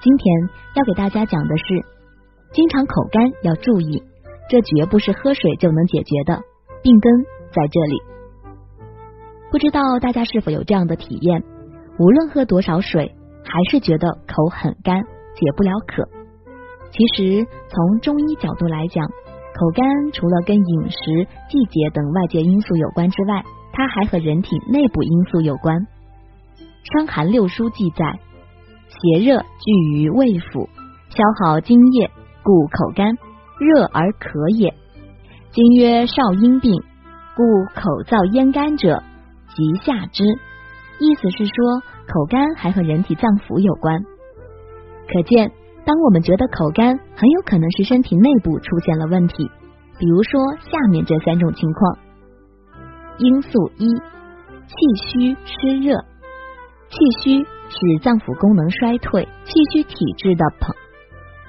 今天要给大家讲的是，经常口干要注意，这绝不是喝水就能解决的，病根在这里。不知道大家是否有这样的体验？无论喝多少水，还是觉得口很干，解不了渴。其实从中医角度来讲，口干除了跟饮食、季节等外界因素有关之外，它还和人体内部因素有关。《伤寒六书》记载，邪热聚于胃腑，消耗津液，故口干，热而渴也。今曰少阴病，故口燥咽干者，即下之。意思是说，口干还和人体脏腑有关。可见。当我们觉得口干，很有可能是身体内部出现了问题。比如说下面这三种情况：因素一，气虚湿热。气虚使脏腑功能衰退、气虚体质的朋，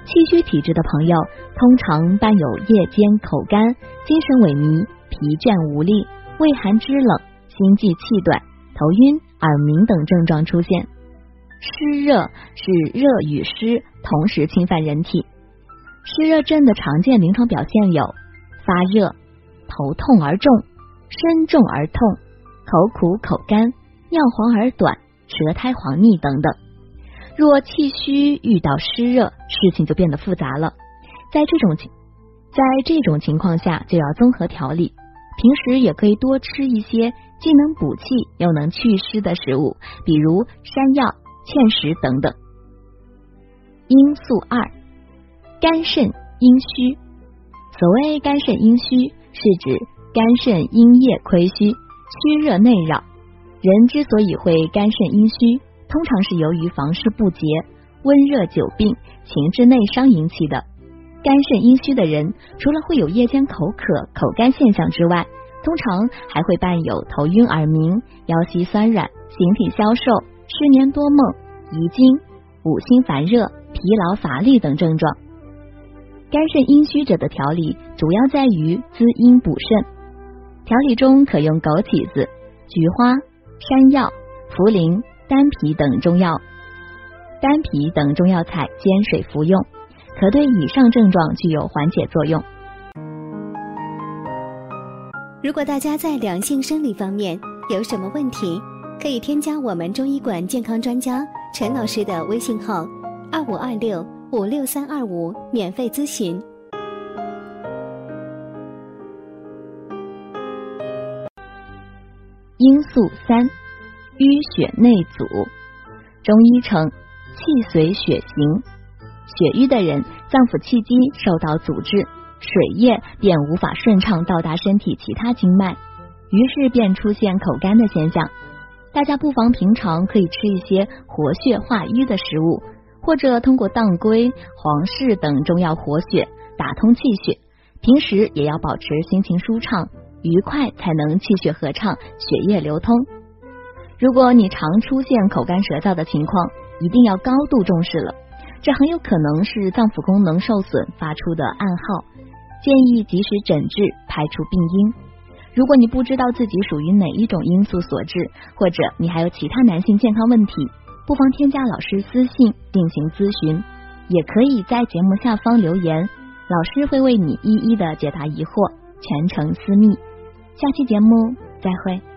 气虚体质的朋友通常伴有夜间口干、精神萎靡、疲倦无力、畏寒肢冷、心悸气短、头晕、耳鸣等症状出现。湿热是热与湿同时侵犯人体，湿热症的常见临床表现有发热、头痛而重、身重而痛、口苦口干、尿黄而短、舌苔黄腻等等。若气虚遇到湿热，事情就变得复杂了。在这种情在这种情况下，就要综合调理。平时也可以多吃一些既能补气又能祛湿的食物，比如山药。芡实等等。因素二，肝肾阴虚。所谓肝肾阴虚，是指肝肾阴液亏虚，虚热内扰。人之所以会肝肾阴虚，通常是由于房事不节、温热久病、情志内伤引起的。肝肾阴虚的人，除了会有夜间口渴、口干现象之外，通常还会伴有头晕、耳鸣、腰膝酸软、形体消瘦。失眠多梦、遗精、五心烦热、疲劳乏力等症状。肝肾阴虚者的调理主要在于滋阴补肾。调理中可用枸杞子、菊花、山药、茯苓、丹皮等中药、丹皮等中药材煎水服用，可对以上症状具有缓解作用。如果大家在两性生理方面有什么问题？可以添加我们中医馆健康专家陈老师的微信号：二五二六五六三二五，免费咨询。因素三：淤血内阻。中医称气随血行，血瘀的人，脏腑气机受到阻滞，水液便无法顺畅到达身体其他经脉，于是便出现口干的现象。大家不妨平常可以吃一些活血化瘀的食物，或者通过当归、黄芪等中药活血，打通气血。平时也要保持心情舒畅、愉快，才能气血合畅、血液流通。如果你常出现口干舌燥的情况，一定要高度重视了，这很有可能是脏腑功能受损发出的暗号，建议及时诊治，排除病因。如果你不知道自己属于哪一种因素所致，或者你还有其他男性健康问题，不妨添加老师私信进行咨询，也可以在节目下方留言，老师会为你一一的解答疑惑，全程私密。下期节目再会。